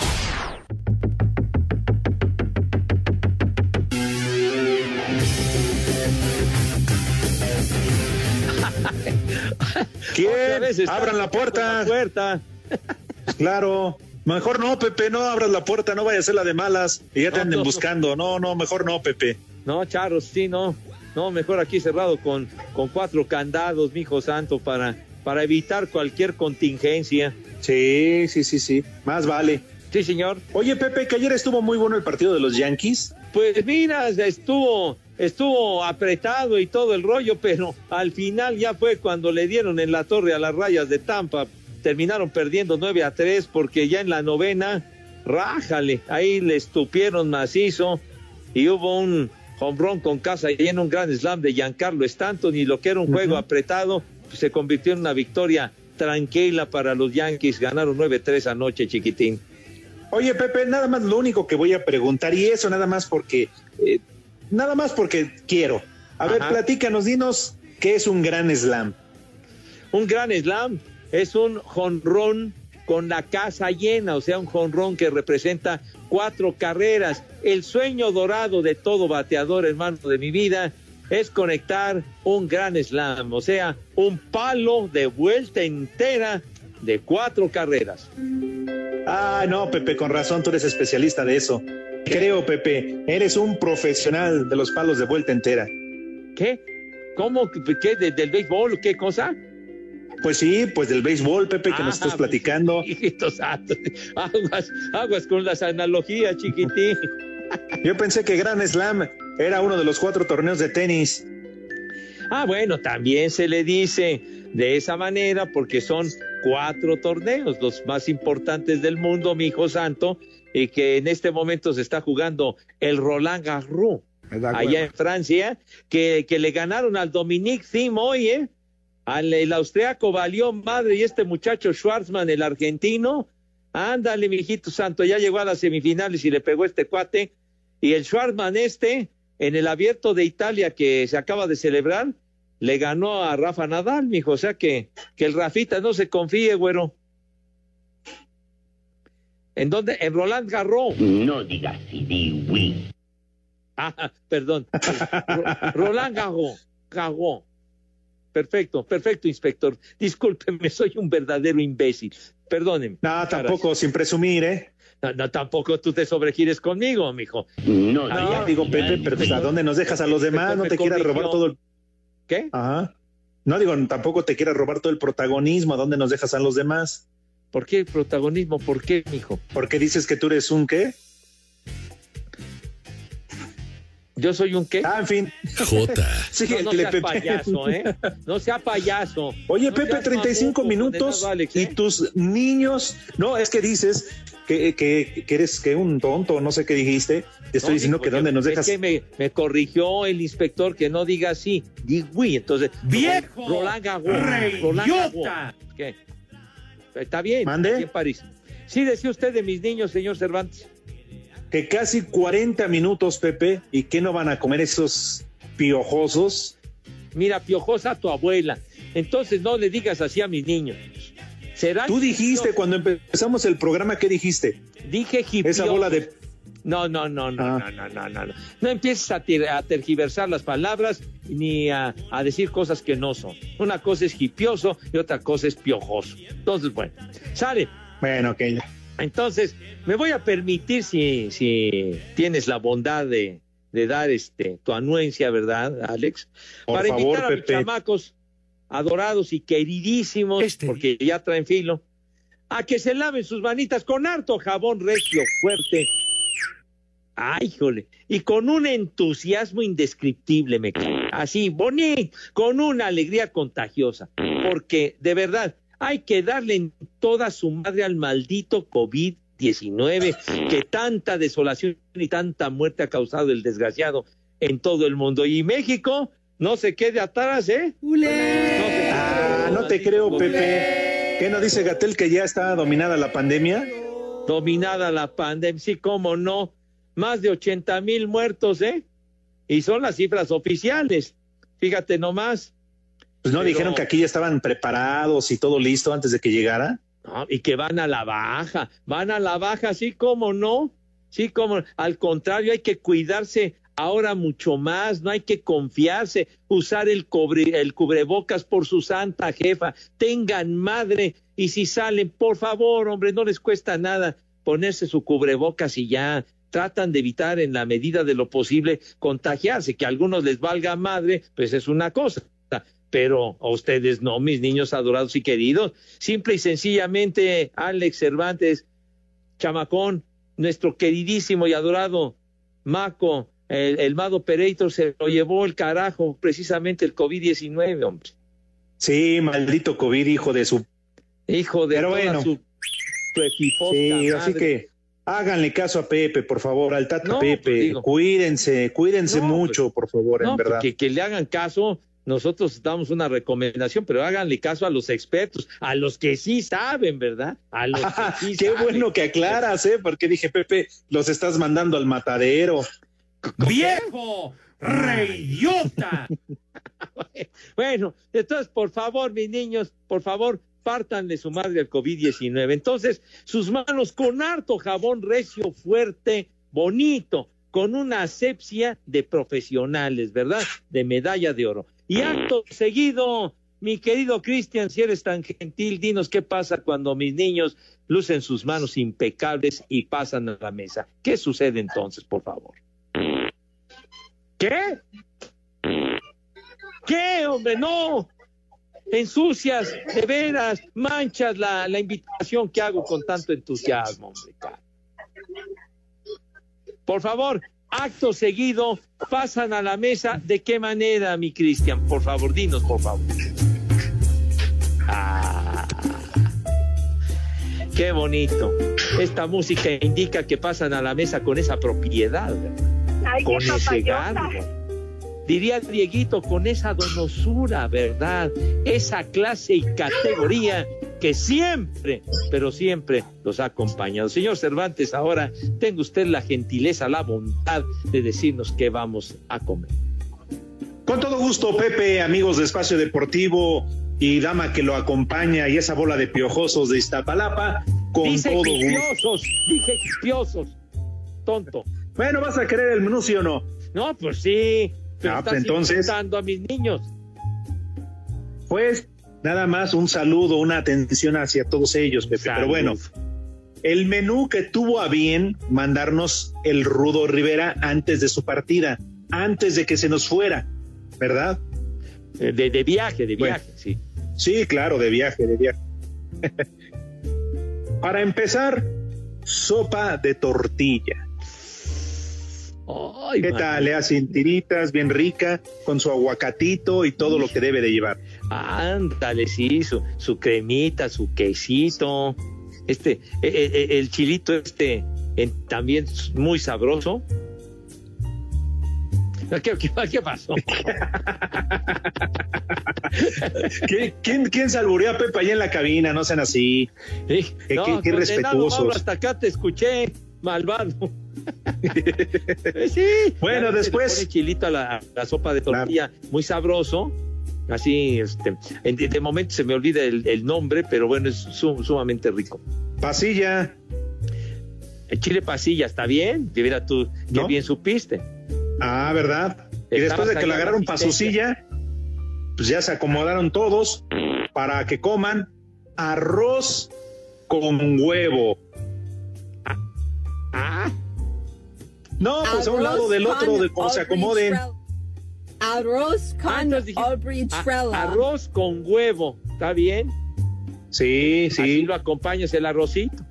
¿Quién? Abran la puerta. la puerta. Claro. Mejor no, Pepe, no abras la puerta, no vaya a ser la de malas y ya te No, anden no. buscando. No, no, mejor no, Pepe. No, Charros, sí, no. No, mejor aquí cerrado con, con cuatro candados, mijo santo, para, para evitar cualquier contingencia. Sí, sí, sí, sí. Más vale. Sí, señor. Oye, Pepe, que ayer estuvo muy bueno el partido de los Yankees. Pues mira, estuvo, estuvo apretado y todo el rollo, pero al final ya fue cuando le dieron en la torre a las rayas de Tampa. Terminaron perdiendo 9 a 3 porque ya en la novena, rájale, ahí le estupieron macizo y hubo un hombrón con casa y en un gran slam de Giancarlo Stanton y lo que era un juego apretado se convirtió en una victoria tranquila para los Yankees. Ganaron 9-3 anoche, chiquitín. Oye, Pepe, nada más lo único que voy a preguntar, y eso nada más porque, eh, nada más porque quiero. A ver, platícanos, dinos qué es un gran slam. Un gran slam es un jonrón con la casa llena, o sea, un jonrón que representa cuatro carreras. El sueño dorado de todo bateador, hermano de mi vida, es conectar un gran slam, o sea, un palo de vuelta entera de cuatro carreras. Ah, no, Pepe, con razón, tú eres especialista de eso. Creo, Pepe, eres un profesional de los palos de vuelta entera. ¿Qué? ¿Cómo? ¿Qué? ¿De- ¿Del béisbol? ¿Qué cosa? Pues sí, pues del béisbol, Pepe, que nos Ah, estás platicando. Santo. Aguas, aguas con las analogías, chiquitín. Yo pensé que Gran Slam era uno de los cuatro torneos de tenis. Ah, bueno, también se le dice de esa manera porque son cuatro torneos, los más importantes del mundo, mi hijo santo, y que en este momento se está jugando el Roland Garros, allá en Francia, que, que le ganaron al Dominique Thiem hoy, ¿eh? Al el austriaco valió madre y este muchacho Schwarzman, el argentino, ándale, mi hijito santo, ya llegó a las semifinales y le pegó este cuate. Y el Schwarzman este en el abierto de Italia que se acaba de celebrar, le ganó a Rafa Nadal, mijo. O sea que, que el Rafita no se confíe, güero. ¿En dónde? En Roland Garros. No digas sí. Ah, perdón. Roland Garros. Garros. Perfecto, perfecto, inspector. Discúlpeme, soy un verdadero imbécil. Perdóneme. No, tampoco sin presumir, ¿eh? No, tampoco tú te sobregires conmigo, mijo. No, no, ya digo, Pepe, pero pues, ¿a dónde nos dejas a los demás? No te quieras robar todo el... ¿Qué? Ajá. No digo, tampoco te quieras robar todo el protagonismo. ¿A dónde nos dejas a los demás? ¿Por qué el protagonismo? ¿Por qué, mijo? ¿Por qué dices que tú eres un qué? ¿Yo soy un qué? Ah, en fin. Jota. Sí, no, no sea Pepe. payaso, ¿eh? No sea payaso. Oye, no Pepe, 35 minutos Alex, ¿eh? y tus niños... No, es que dices que, que, que, eres que un tonto, no sé qué dijiste. Te estoy no, diciendo que dónde nos dejas... Es que me, me, corrigió el inspector que no diga así. Digui, entonces... ¡Viejo! Roland Garros. Roland Garros. ¿Qué? Está bien. ¿Mande? Aquí en París. Sí, decía usted de mis niños, señor Cervantes que casi 40 minutos, Pepe, y que no van a comer esos piojosos. Mira, piojosa tu abuela. Entonces no le digas así a mis niños. ¿Serán Tú dijiste cuando empezamos el programa, ¿qué dijiste? Dije hipiosos. Esa bola de... No, no, no, no, ah. no, no, no, no, no. No empieces a, ter a tergiversar las palabras ni a, a, decir cosas que no son. Una cosa es hipioso y otra cosa es piojoso. Entonces, bueno, sale. Bueno, ok. Entonces, me voy a permitir, si, si tienes la bondad de, de dar este tu anuencia, ¿verdad, Alex? Por Para favor, invitar a Pepe. mis chamacos adorados y queridísimos, Este. porque ya traen filo, a que se laven sus manitas con harto jabón regio fuerte. Ay, híjole, y con un entusiasmo indescriptible, me cae. Así, bonito, con una alegría contagiosa, porque de verdad, hay que darle en toda su madre al maldito COVID-19 que tanta desolación y tanta muerte ha causado el desgraciado en todo el mundo. Y México no se quede atrás, ¿eh? No, se ah, no te creo, Pepe. ¿Qué no dice Gatel que ya está dominada la pandemia? Dominada la pandemia, sí, cómo no. Más de 80 mil muertos, ¿eh? Y son las cifras oficiales. Fíjate nomás. Pues no Pero, dijeron que aquí ya estaban preparados y todo listo antes de que llegara. No, y que van a la baja, van a la baja, sí, como no, sí, como al contrario, hay que cuidarse ahora mucho más, no hay que confiarse, usar el, cobre, el cubrebocas por su santa jefa, tengan madre, y si salen, por favor, hombre, no les cuesta nada ponerse su cubrebocas y ya, tratan de evitar en la medida de lo posible contagiarse, que a algunos les valga madre, pues es una cosa pero a ustedes no, mis niños adorados y queridos. Simple y sencillamente, Alex Cervantes, Chamacón, nuestro queridísimo y adorado Maco, el, el Mado Pereitor se lo llevó el carajo, precisamente el COVID-19, hombre. Sí, maldito COVID, hijo de su... Hijo de pero toda bueno. su, Sí, así que háganle caso a Pepe, por favor, al Tata No, Pepe. pues digo. cuídense, cuídense No, mucho, por favor, No, en verdad. Que, que le hagan caso, nosotros damos una recomendación, pero háganle caso a los expertos, a los que sí saben, ¿verdad? A los Ah, que sí qué saben. bueno que aclaras, ¿eh? Porque dije, Pepe, los estás mandando al matadero. ¡Viejo! ¡Reyota! Bueno, entonces, por favor, mis niños, por favor, partan de su madre al COVID-19. Entonces, sus manos con harto jabón recio, fuerte, bonito, con una asepsia de profesionales, ¿verdad? De medalla de oro. Y acto seguido, mi querido Cristian, si eres tan gentil, dinos qué pasa cuando mis niños lucen sus manos impecables y pasan a la mesa. ¿Qué sucede entonces, por favor? ¿Qué? ¿Qué, hombre? No. Ensucias, de veras, manchas la, la invitación que hago con tanto entusiasmo, hombre. Por favor, acto seguido, pasan a la mesa. ¿De qué manera, mi Cristian? Por favor, dinos, por favor. Ah, qué bonito. Esta música indica que pasan a la mesa con esa propiedad, ¿verdad? Ay, con ese garbo. Diría Dieguito, con esa donosura, ¿verdad? Esa clase y categoría que siempre, pero siempre los ha acompañado. Señor Cervantes, ahora tenga usted la gentileza, la bondad de decirnos qué vamos a comer. Con todo gusto, Pepe, amigos de Espacio Deportivo y dama que lo acompaña y esa bola de piojosos de Iztapalapa, con Dice todo piojosos, dije piojosos, tonto. Bueno, ¿vas a querer el menú, sí o no? No, pues sí, pero Ah, estás pues entonces- insultando a mis niños. Pues nada más un saludo, una atención hacia todos ellos, Pepe. Pero bueno, el menú que tuvo a bien mandarnos el Rudo Rivera antes de su partida, antes de que se nos fuera, ¿verdad? Eh, De, de viaje, de Bueno. viaje, sí. Sí, claro, de viaje, de viaje. Para empezar, sopa de tortilla. Ay, ¿Qué tal? Le hacen tiritas, bien rica, con su aguacatito y todo lo que debe de llevar. Ándale, sí, su, su cremita, su quesito, este, eh, eh, eh, el chilito este, eh, también muy sabroso. ¿Qué, qué, qué pasó? ¿Quién, quién, salbureó a Pepe allá en la cabina? No sean así. Sí, Qué- no, qué- qué condenado, respetuosos. Mauro, hasta acá te escuché, malvado. Sí. Bueno, le después- pone chilito a la, a la sopa de tortilla, muy sabroso. Así, este, en- de, de momento se me olvida el, el nombre, pero bueno, es su- sumamente rico. Pasilla. El chile pasilla, ¿está bien? Tú, qué ¿No? bien supiste. Ah, ¿verdad? Y después de que la agarraron para su asistencia. silla, pues ya se acomodaron todos para que coman arroz con huevo. Ah, No, pues a un lado del otro, de cómo se acomoden. Arroz con Ah, arroz con huevo, ¿está bien? Sí, Así sí. lo acompañas el arrocito.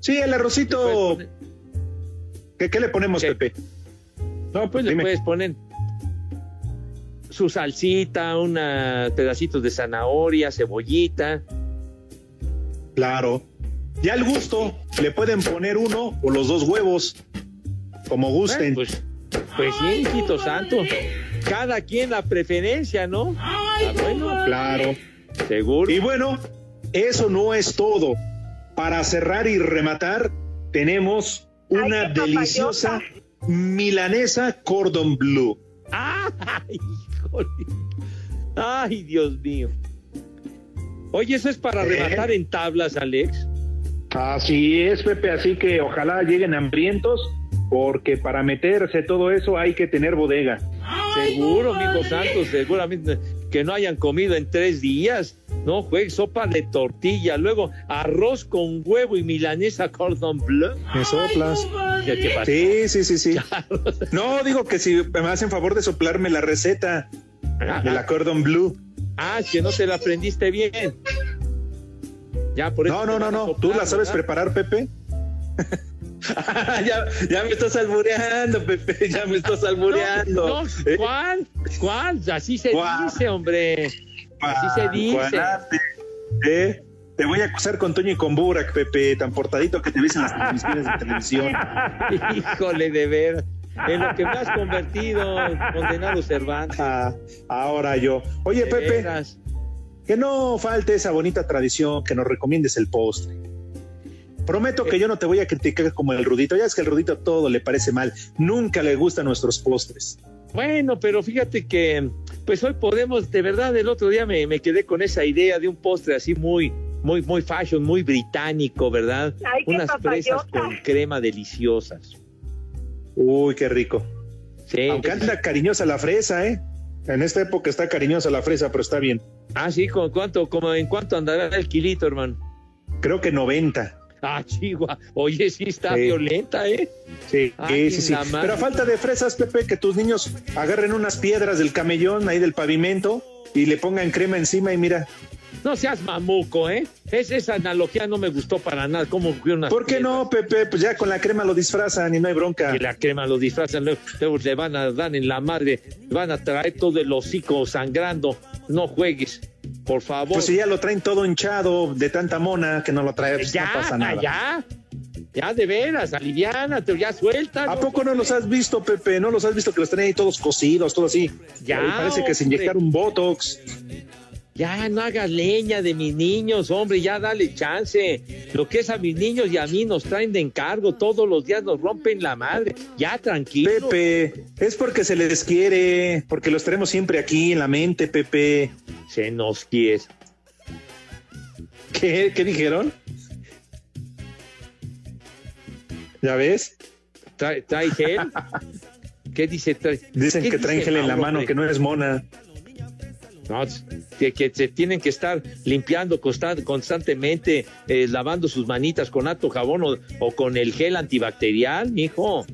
Sí, el arrocito. ¿Qué, qué le ponemos, ¿Qué? Pepe? No, pues le puedes poner su salsita, unos pedacitos de zanahoria, cebollita. Claro. Ya al gusto, le pueden poner uno o los dos huevos, como gusten. Pues, pues sí, hijito santo. Cada quien la preferencia, ¿no? Ah, bueno, Claro. seguro. Y bueno, eso no es todo. Para cerrar y rematar, tenemos una Ay, deliciosa milanesa cordon bleu. ¡Ay, híjole! ¡Ay, Dios mío! Oye, ¿eso es para ¿Eh? rematar en tablas, Alex? Así es, Pepe, así que ojalá lleguen hambrientos, porque para meterse todo eso hay que tener bodega. Seguro, mijo santo, seguramente que no hayan comido en tres días. No, juegue sopa de tortilla, luego arroz con huevo y milanesa cordon bleu. ¿Me soplas? ¿Qué, qué pasó? Sí, sí, sí, sí. No, digo que si me hacen favor de soplarme la receta de la cordon bleu. Ah, que no te la aprendiste bien. Ya, por eso No, no, no, no. soplar, ¿Tú la sabes ¿verdad? preparar, Pepe? ya, ya me estás albureando, Pepe. Ya me estás albureando. No, ¿Eh? ¿Cuál? ¿Cuál? Así se ¿Cuál? dice, hombre. Así se dice. ¿eh? Te voy a acusar con Toño y con Burak, Pepe, tan portadito que te ves en las transmisiones de televisión. Híjole, de ver. En lo que me has convertido, condenado Cervantes. Ah, ahora yo. Oye, Pepe, veras. Que no falte esa bonita tradición que nos recomiendes el postre. Prometo que yo no te voy a criticar como el Rudito. Ya es que el Rudito todo le parece mal. Nunca le gustan nuestros postres. Bueno, pero fíjate que, pues hoy podemos, de verdad, el otro día me, me quedé con esa idea de un postre así muy, muy, muy fashion, muy británico, ¿verdad? Ay, qué Unas fresas con crema deliciosas. Uy, qué rico. Sí, Aunque anda cariñosa la fresa, ¿eh? En esta época está cariñosa la fresa, pero está bien. Ah, sí, ¿con cuánto, como en cuánto andará el kilito, hermano? Creo que 90. Ah, chihuahua. Oye, sí está Sí. violenta, ¿eh? Sí, Ay, sí, sí. Pero a falta de fresas, Pepe, que tus niños agarren unas piedras del camellón ahí del pavimento y le pongan crema encima y mira, No seas mamuco, ¿eh? Es, esa analogía no me gustó para nada. ¿Cómo ¿por qué no, Pepe? Pues ya con la crema lo disfrazan y no hay bronca. que la crema lo disfrazan, luego, le van a dar en la madre, van a traer todo el hocico sangrando. No juegues, por favor. Pues si ya lo traen todo hinchado de tanta mona que no lo trae, pues ya, no pasa nada. ya, ya de veras, aliviánate, ya suelta. ¿A poco no los has visto, Pepe? ¿No los has visto que los traen ahí todos cosidos, todo así? Ya, Y parece que se inyectaron Botox. Ya no hagas leña de mis niños, hombre, ya dale chance. Lo que es a mis niños y a mí nos traen de encargo, todos los días nos rompen la madre. Ya tranquilo. Pepe, es porque se les quiere, porque los tenemos siempre aquí en la mente, Pepe. Se nos quiere. ¿Qué, qué dijeron? ¿Ya ves? ¿Trae, trae gel? ¿Qué dice? Trae? Dicen ¿Qué que traen dice, gel en la mano, que no es mona. No, que, que se tienen que estar limpiando constan- constantemente, eh, lavando sus manitas con alto jabón o, o con el gel antibacterial, mijo.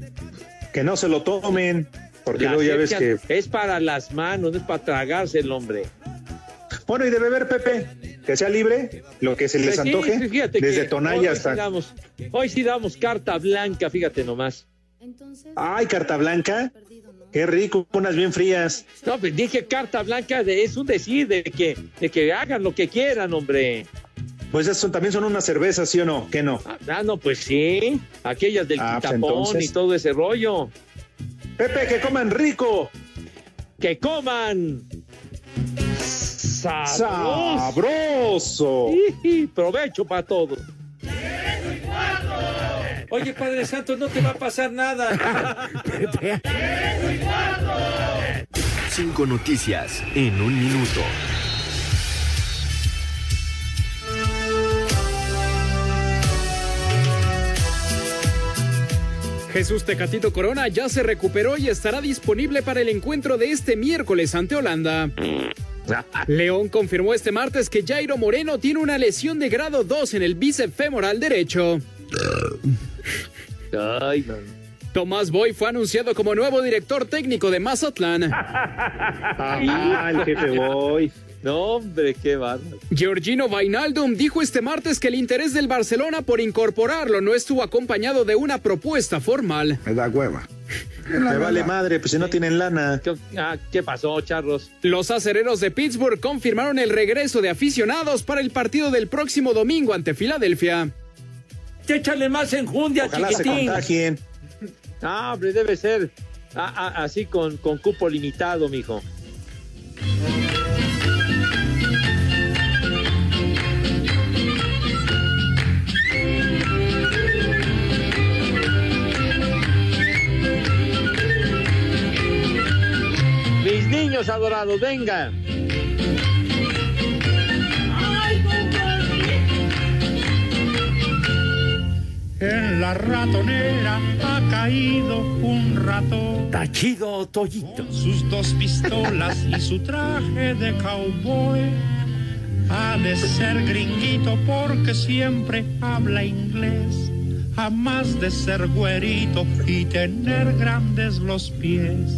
Que no se lo tomen, porque luego ya ves que... Es para las manos, no es para tragarse el hombre. Bueno, y de beber, Pepe, que sea libre, lo que se les sí, antoje, fíjate desde Tonaya hoy hasta... Sí damos, hoy sí damos carta blanca, fíjate nomás. Ay, carta blanca, qué rico, unas bien frías. No, pues dije carta blanca, de, es un decir de que, de que hagan lo que quieran, hombre. Pues eso también son unas cervezas, ¿sí o no? ¿Qué no? Ah, no, pues sí, aquellas del Ah, pues entonces. y todo ese rollo. Pepe, que coman rico. Que coman. Sabroso. Sabroso. Sí, provecho para todos. Oye, Padre Santo, no te va a pasar nada. Cinco noticias en un minuto. Jesús Tecatito Corona ya se recuperó y estará disponible para el encuentro de este miércoles ante Holanda. León confirmó este martes que Jairo Moreno tiene una lesión de grado 2 en el bíceps femoral derecho. Ay, no. Tomás Boy fue anunciado como nuevo director técnico de Mazatlán. Ah, el jefe Boy. No, hombre, qué bárbaro. Georgino Vainaldum dijo este martes que el interés del Barcelona por incorporarlo no estuvo acompañado de una propuesta formal. Me da hueva. Me vale madre, pues si no tienen lana. ¿Qué, ah, ¿qué pasó, charros? Los acereros de Pittsburgh confirmaron el regreso de aficionados para el partido del próximo domingo ante Filadelfia. Échale más enjundia, Ojalá se chiquitín. contagien. Ah, hombre, debe ser ah, ah, así con, con cupo limitado, mijo. Mis niños adorados, venga. En la ratonera ha caído un ratón. Tachido Toyito. Sus dos pistolas y su traje de cowboy. Ha de ser gringuito porque siempre habla inglés. Jamás de ser güerito y tener grandes los pies.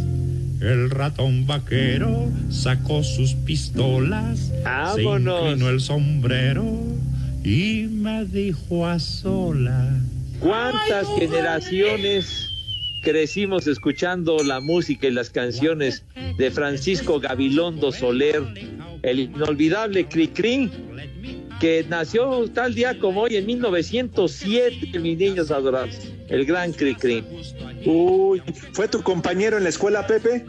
El ratón vaquero sacó sus pistolas. Vámonos. Se inclinó el sombrero y me dijo a sola. ¿Cuántas generaciones crecimos escuchando la música y las canciones de Francisco Gabilondo Soler, el inolvidable Cricri, que nació tal día como hoy en 1907, mis niños adorados, el gran Cricri. Uy, ¿fue tu compañero en la escuela, Pepe?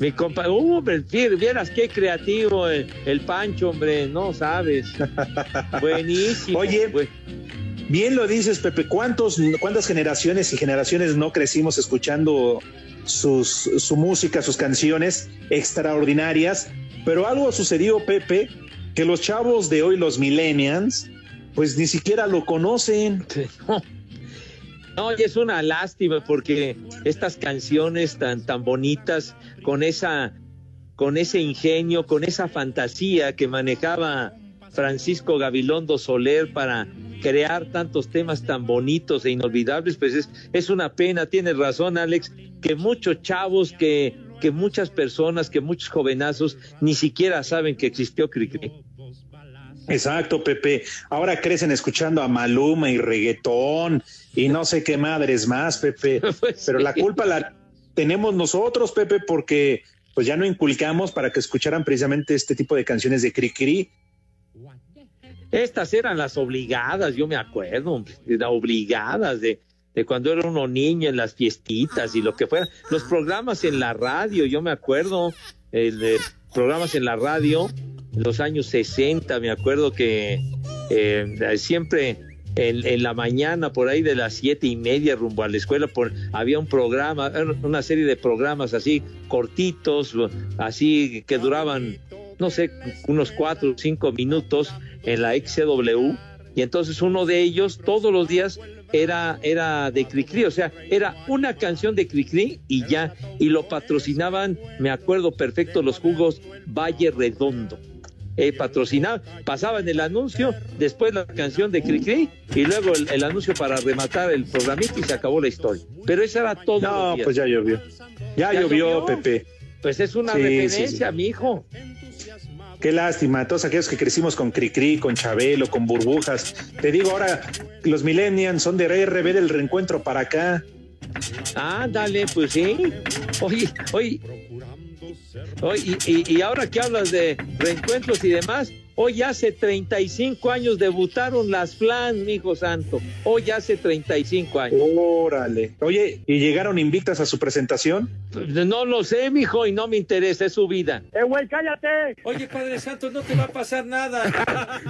Mi compa, uh, vieras qué creativo el, el Pancho, hombre, no sabes. Buenísimo. Oye. Bien lo dices, Pepe. ¿Cuántos, ¿Cuántas generaciones y generaciones no crecimos escuchando sus, su música, sus canciones extraordinarias? Pero algo sucedió, Pepe, que los chavos de hoy, los millennials, pues ni siquiera lo conocen. No, y es una lástima porque estas canciones tan, tan bonitas, con esa, con ese ingenio, con esa fantasía que manejaba Francisco Gabilondo Soler para crear tantos temas tan bonitos e inolvidables, pues es, es una pena, tienes razón, Alex, que muchos chavos, que, que muchas personas, que muchos jovenazos ni siquiera saben que existió Cricri. Exacto, Pepe. Ahora crecen escuchando a Maluma y reggaetón y no sé qué madres más, Pepe. Pero la culpa la tenemos nosotros, Pepe, porque pues ya no inculcamos para que escucharan precisamente este tipo de canciones de Cricri. Estas eran las obligadas, yo me acuerdo, hombre, las obligadas de, de cuando era uno niño en las fiestitas y lo que fuera. Los programas en la radio, yo me acuerdo, el de programas en la radio en los años 60, me acuerdo que eh, siempre en, la mañana, por ahí de las siete y media, rumbo a la escuela, por, había un programa, una serie de programas así cortitos, así que duraban, no sé, unos cuatro o cinco minutos en la XCW. Y entonces uno de ellos todos los días era, era de Cricri, o sea, era una canción de Cricri y ya, y lo patrocinaban, me acuerdo perfecto, los jugos Valle Redondo eh, patrocinaba, pasaban el anuncio, después la canción de Cricri y luego el, anuncio para rematar el programito y se acabó la historia. Pero eso era todo. No, pues ya llovió. Ya, llovió, Pepe. Pues es una referencia, mi hijo. Qué lástima, todos aquellos que crecimos con Cricri, con Chabelo, con burbujas. Te digo ahora, los millennials son de RB del reencuentro para acá. Ah, dale, pues sí. Oye, oye, y, y, ahora que hablas de reencuentros y demás, Hoy hace 35 años debutaron las Flans, mi hijo santo. Hoy hace 35 años. Órale. Oye, ¿y llegaron invictas a su presentación? No lo sé, mijo, y no me interesa, es su vida. ¡Eh, güey, cállate! Oye, Padre Santo, no te va a pasar nada.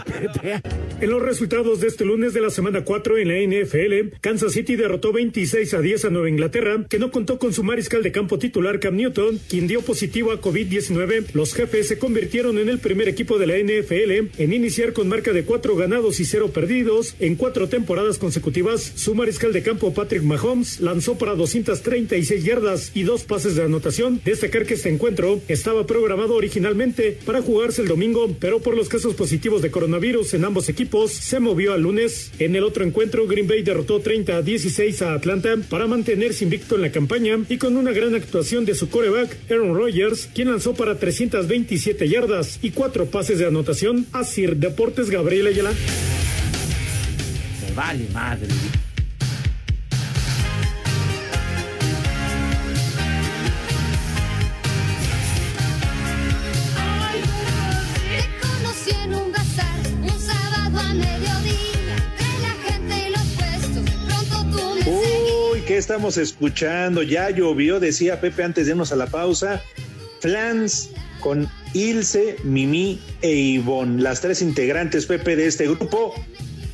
en los resultados de este lunes de la semana 4 en la NFL, Kansas City derrotó 26 a 10 a Nueva Inglaterra, que no contó con su mariscal de campo titular Cam Newton, quien dio positivo a COVID-19. Los jefes se convirtieron en el primer equipo de la NFL en iniciar con marca de cuatro ganados y cero perdidos en cuatro temporadas consecutivas. Su mariscal de campo Patrick Mahomes lanzó para 236 yardas y dos pases de anotación. Destacar que este encuentro estaba programado originalmente para jugarse el domingo, pero por los casos positivos de coronavirus en ambos equipos se movió al lunes. En el otro encuentro, Green Bay derrotó 30 a 16 a Atlanta para mantenerse invicto en la campaña y con una gran actuación de su coreback Aaron Rodgers, quien lanzó para 327 yardas y cuatro pases de anotación a Sir Deportes Gabriel Ayala. Me vale madre. Uy, ¿qué estamos escuchando? Ya llovió, decía Pepe antes de irnos a la pausa. Flans con Ilse, Mimi e Ivonne, las tres integrantes, Pepe, de este grupo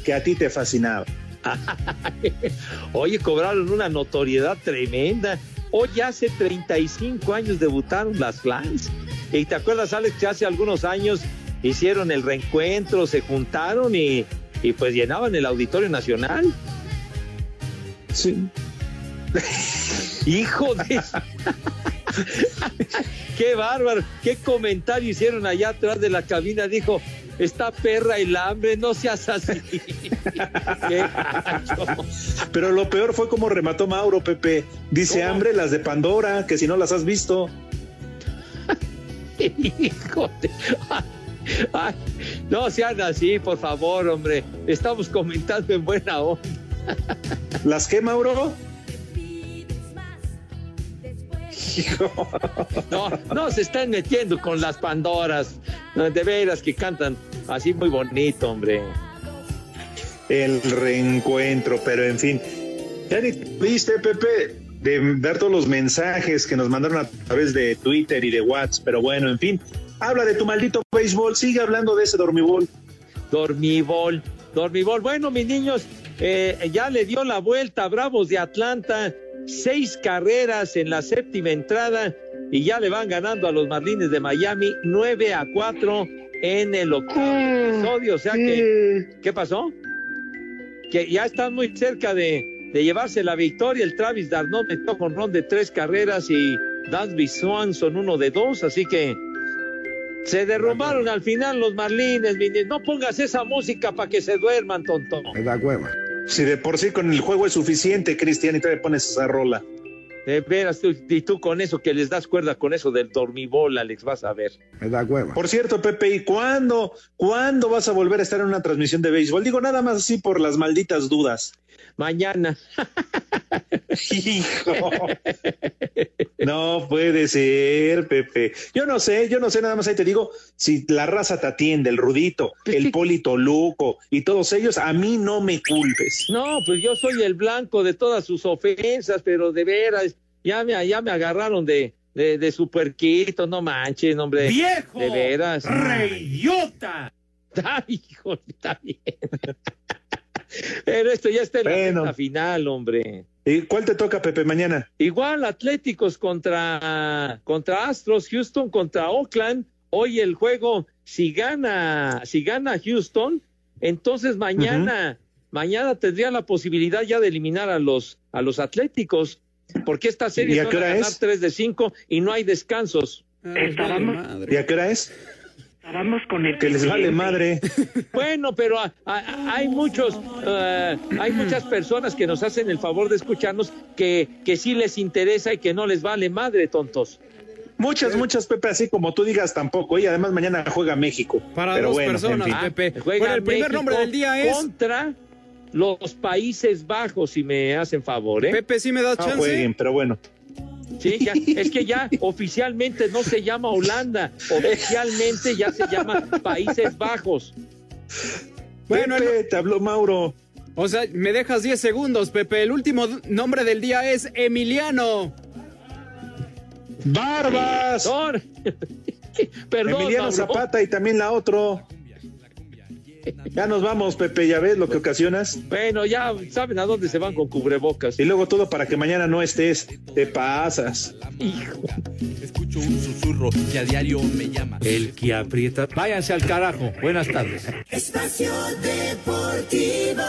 que a ti te fascinaba. Oye, cobraron una notoriedad tremenda. Hoy hace 35 años debutaron las Flans. Y te acuerdas, Alex, que hace algunos años hicieron el reencuentro, se juntaron y, y pues llenaban el Auditorio Nacional. Sí. Hijo de... Qué bárbaro, qué comentario hicieron allá atrás de la cabina. Dijo, está perra el hambre, no seas así. Pero lo peor fue como remató Mauro, Pepe. Dice hambre las de Pandora, que si no las has visto. Hijo no sean así, por favor, hombre. Estamos comentando en buena onda. ¿Las qué, Mauro? No, no se están metiendo con las Pandoras. De veras que cantan así muy bonito, hombre. El reencuentro, pero en fin. Ya ni viste, Pepe, de ver todos los mensajes que nos mandaron a través de Twitter y de WhatsApp, pero bueno, en fin. Habla de tu maldito béisbol, sigue hablando de ese dormibol. Dormibol, dormibol. Bueno, mis niños, eh, ya le dio la vuelta a Bravos de Atlanta seis carreras en la séptima entrada y ya le van ganando a los Marlines de Miami nueve a cuatro en el octavo ah, episodio. O sea que, ¿qué pasó? Que ya están muy cerca de, de llevarse la victoria. El Travis Darnot metió con ron de tres carreras y Dansby Swanson uno de dos. Así que se derrumbaron al final los Marlines. No pongas esa música para que se duerman, tonto. Me da cueva. Si de por sí con el juego es suficiente, Cristian, y te pones esa rola. De veras, y tú con eso, que les das cuerda con eso del dormibol, Alex, vas a ver. Me da hueva. Por cierto, Pepe, ¿y cuándo, cuándo vas a volver a estar en una transmisión de béisbol? Digo, nada más así por las malditas dudas. Mañana. Hijo. No puede ser, Pepe. Yo no sé, yo no sé, nada más ahí te digo, si la raza te atiende, el Rudito, el Polito Luco y todos ellos, a mí no me culpes. No, pues yo soy el blanco de todas sus ofensas, pero de veras, ya me, ya me agarraron de, de, de superquito, no manches, hombre. ¡Viejo! De veras. ¡Reyota! Ay, hijo, está bien. Pero esto ya está en la Bueno. final, hombre. ¿Y cuál te toca, Pepe, mañana? Igual Atléticos contra, contra Astros, Houston contra Oakland. Hoy el juego, si gana, si gana Houston, entonces mañana, mañana tendría la posibilidad ya de eliminar a los, a los Atléticos, porque esta ¿Y serie a van qué a ganar es? 3 de 5 y no hay descansos. Estábamos, ¿Y a qué hora es? Estábamos con el Que les vale madre. Bueno, pero a- a- hay muchos, eh, hay muchas personas que nos hacen el favor de escucharnos que, que sí les interesa y que no les vale madre, tontos. Muchas, muchas, Pepe, así como tú digas tampoco. Y además mañana juega México. Para Pero dos bueno, personas, en fin. Pepe. Juega Bueno, el primer México nombre del día es. contra los Países Bajos, si me hacen favor, ¿eh? Pepe, ¿sí me das No chance? jueguen, pero bueno. Sí, ya, es que ya oficialmente no se llama Holanda, oficialmente ya se llama Países Bajos. Bueno, Pepe, te habló Mauro. O sea, me dejas 10 segundos, Pepe. El último nombre del día es Emiliano. ¡Barbas! Perdón, Emiliano Mauro. Zapata y también la otro. Ya nos vamos, Pepe, ya ves lo que ocasionas. Bueno, ya saben a dónde se van con cubrebocas. Y luego todo para que mañana no estés. Te pasas. Hijo. Escucho un susurro que a diario me llama. El que aprieta. Váyanse al carajo. Buenas tardes. Espacio Deportivo.